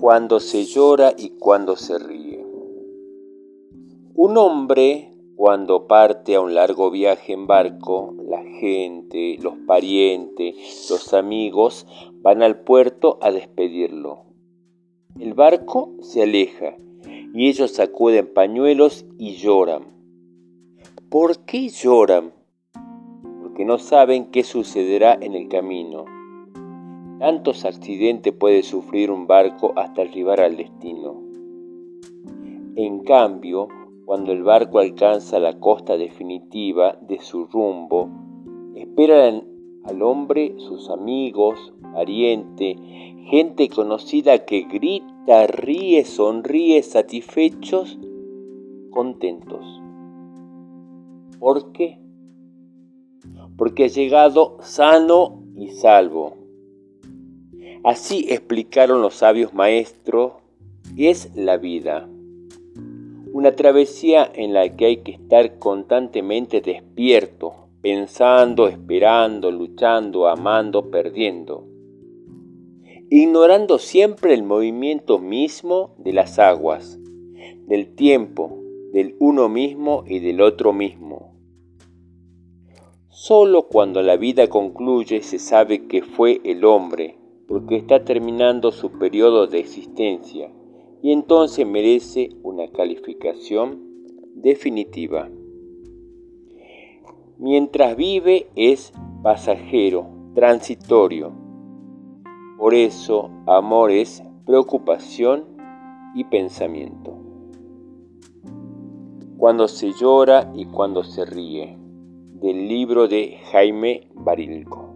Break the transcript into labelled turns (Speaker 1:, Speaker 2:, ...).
Speaker 1: Cuando se llora y cuando se ríe. Un hombre cuando parte a un largo viaje en barco, la gente, los parientes, los amigos van al puerto a despedirlo. El barco se aleja y ellos sacuden pañuelos y lloran. ¿Por qué lloran? Porque no saben qué sucederá en el camino. Tantos accidentes puede sufrir un barco hasta arribar al destino. En cambio, cuando el barco alcanza la costa definitiva de su rumbo, esperan al hombre sus amigos, parientes, gente conocida que grita, ríe, sonríe, satisfechos, contentos. ¿Por qué? Porque ha llegado sano y salvo Así explicaron los sabios maestros, es la vida. Una travesía en la que hay que estar constantemente despierto, pensando, esperando, luchando, amando, perdiendo. Ignorando siempre el movimiento mismo de las aguas, del tiempo, del uno mismo y del otro mismo. Solo cuando la vida concluye se sabe que fue el hombre porque está terminando su periodo de existencia y entonces merece una calificación definitiva. Mientras vive es pasajero, transitorio. Por eso amor es preocupación y pensamiento. Cuando se llora y cuando se ríe. Del libro de Jaime Barilco.